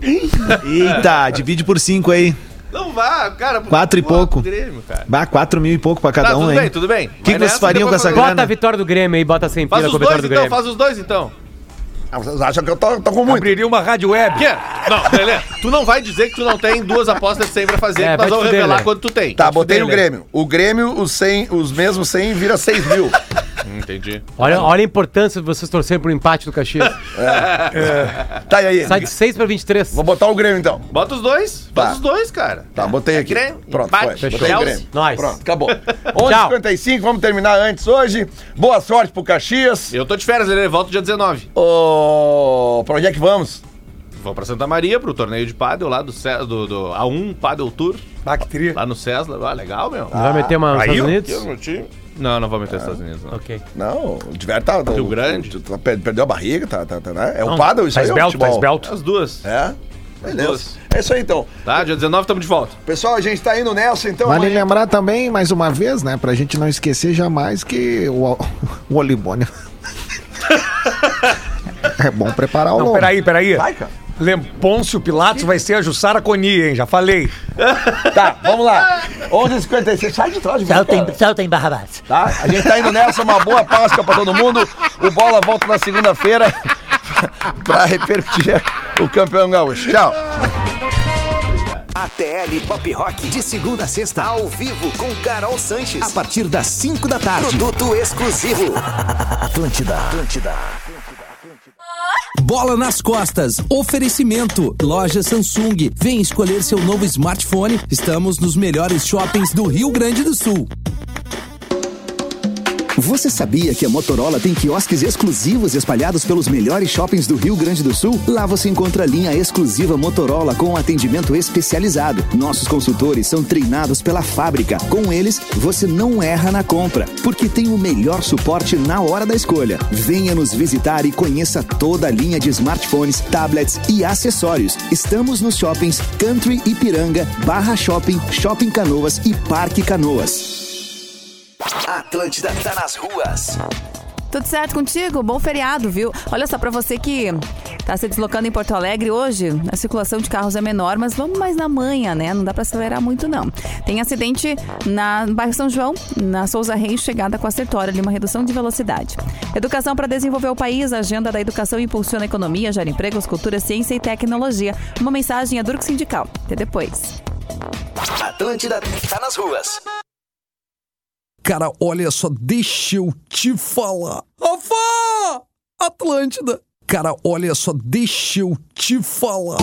Eita, divide por cinco aí. Não vá, cara. Quatro e pouco. Grêmio, cara. Bah, quatro mil e pouco pra cada Tá, um, tudo hein? bem, tudo bem. O que, que vocês fariam com essa Bota a grana? vitória do Grêmio aí, bota 100 Faz com a dois vitória do então, Grêmio. faz os dois então. Ah, Vocês acham que eu tô, tô com muito? Abriria uma rádio web. Quê? Não, Lelê, tu não vai dizer que tu não tem duas apostas de 100 pra fazer, É, nós vamos revelar Lelê. quanto tu tem. Tá, botei no Grêmio. O Grêmio, os, 100, os mesmos 100 vira 6 mil. Hum, Entendi. Olha, olha a importância de vocês torcerem pro empate do Caxias. Tá, e aí? Sai de 6 pra 23. Vou botar o Grêmio então. Bota os dois. Tá. Bota os dois, cara. Tá, botei aqui. Grêmio, Pronto, empate, foi. Botei o. Grêmio. Nós. Pronto, acabou. Tchau. 11h55, vamos terminar antes hoje. Boa sorte pro Caxias. Eu tô de férias, Lelê, volto dia 19. Ô, pra onde é que vamos? Vou pra Santa Maria, pro torneio de pádel lá do, do, do A1 Padel Tour, Bactria. lá no Cesla. Ah, legal, meu. Vai meter uma nos aí, Estados. Unidos? meu time. Não, não vou meter nos Estados Unidos, não. Ok. Não, o Diver tá. Rio o- Grande. per- perdeu a barriga, tá, tá, tá, né? É o paddle isso Tá aí, é o esbelto, tá futebol. esbelto. As duas. É? Beleza. duas. É isso aí então. Tá, dia 19 estamos de volta. Pessoal, a gente tá indo nessa, então. Vale amanhã- lembrar também, mais uma vez, né, pra gente não esquecer jamais que o, o Olibone. é bom preparar o Não, lombo. peraí, peraí. Vai, cara. Lem Pôncio Pilatos vai ser a Jussara Coni, hein? Já falei. Tá, vamos lá. 11h56. Sai de trás de Soltem, soltem Barrabás. Tá? A gente tá indo nessa, uma boa Páscoa pra todo mundo. O Bola volta na segunda-feira pra repercutir o campeão gaúcho. Tchau. ATL Pop Rock, de segunda a sexta, ao vivo com Carol Sanches. A partir das 5 da tarde. Produto exclusivo. Atlântida. Atlântida. Bola nas costas. Oferecimento. Loja Samsung. Vem escolher seu novo smartphone. Estamos nos melhores shoppings do Rio Grande do Sul. Você sabia que a Motorola tem quiosques exclusivos espalhados pelos melhores shoppings do Rio Grande do Sul? Lá você encontra a linha exclusiva Motorola com atendimento especializado. Nossos consultores são treinados pela fábrica. Com eles, você não erra na compra, porque tem o melhor suporte na hora da escolha. Venha nos visitar e conheça toda a linha de smartphones, tablets e acessórios. Estamos nos shoppings Country Ipiranga, Barra Shopping, Shopping Canoas e Parque Canoas. Atlântida tá nas ruas. Tudo certo contigo? Bom feriado, viu? Olha só, pra você que tá se deslocando em Porto Alegre hoje, a circulação de carros é menor, mas vamos mais na manhã, né? Não dá pra acelerar muito, não. Tem acidente na no bairro São João, na Souza Reis, chegada com a Sertória, ali uma redução de velocidade. Educação para desenvolver o país, a agenda da educação impulsiona a economia, gera empregos, cultura, ciência e tecnologia. Uma mensagem é Durco Sindical. Até depois. Atlântida tá nas ruas. Cara, olha só, deixa eu te falar. Avó! Atlântida. Cara, olha só, deixa eu te falar.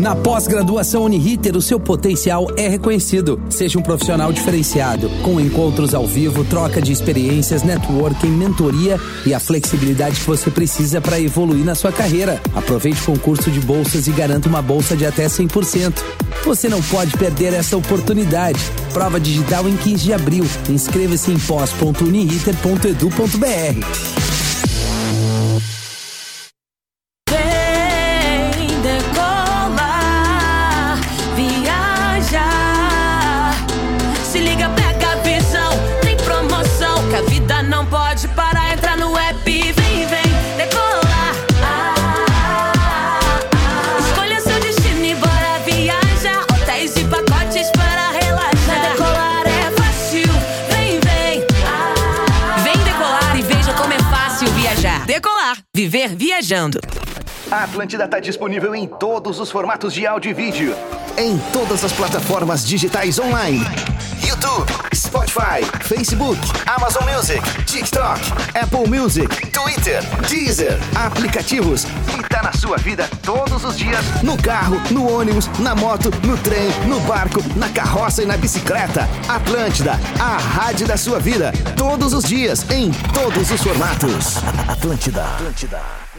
Na pós-graduação Uniriter, o seu potencial é reconhecido. Seja um profissional diferenciado, com encontros ao vivo, troca de experiências, networking, mentoria e a flexibilidade que você precisa para evoluir na sua carreira. Aproveite o concurso de bolsas e garanta uma bolsa de até 100%. Você não pode perder essa oportunidade. Prova digital em 15 de abril. Inscreva-se em pós.uniriter.edu.br. Atlântida tá disponível em todos os formatos de áudio e vídeo. Em todas as plataformas digitais online. YouTube, Spotify, Facebook, Amazon Music, TikTok, Apple Music, Twitter, Deezer, aplicativos. E tá na sua vida todos os dias. No carro, no ônibus, na moto, no trem, no barco, na carroça e na bicicleta. Atlântida, a rádio da sua vida. Todos os dias, em todos os formatos. Atlântida. Atlântida.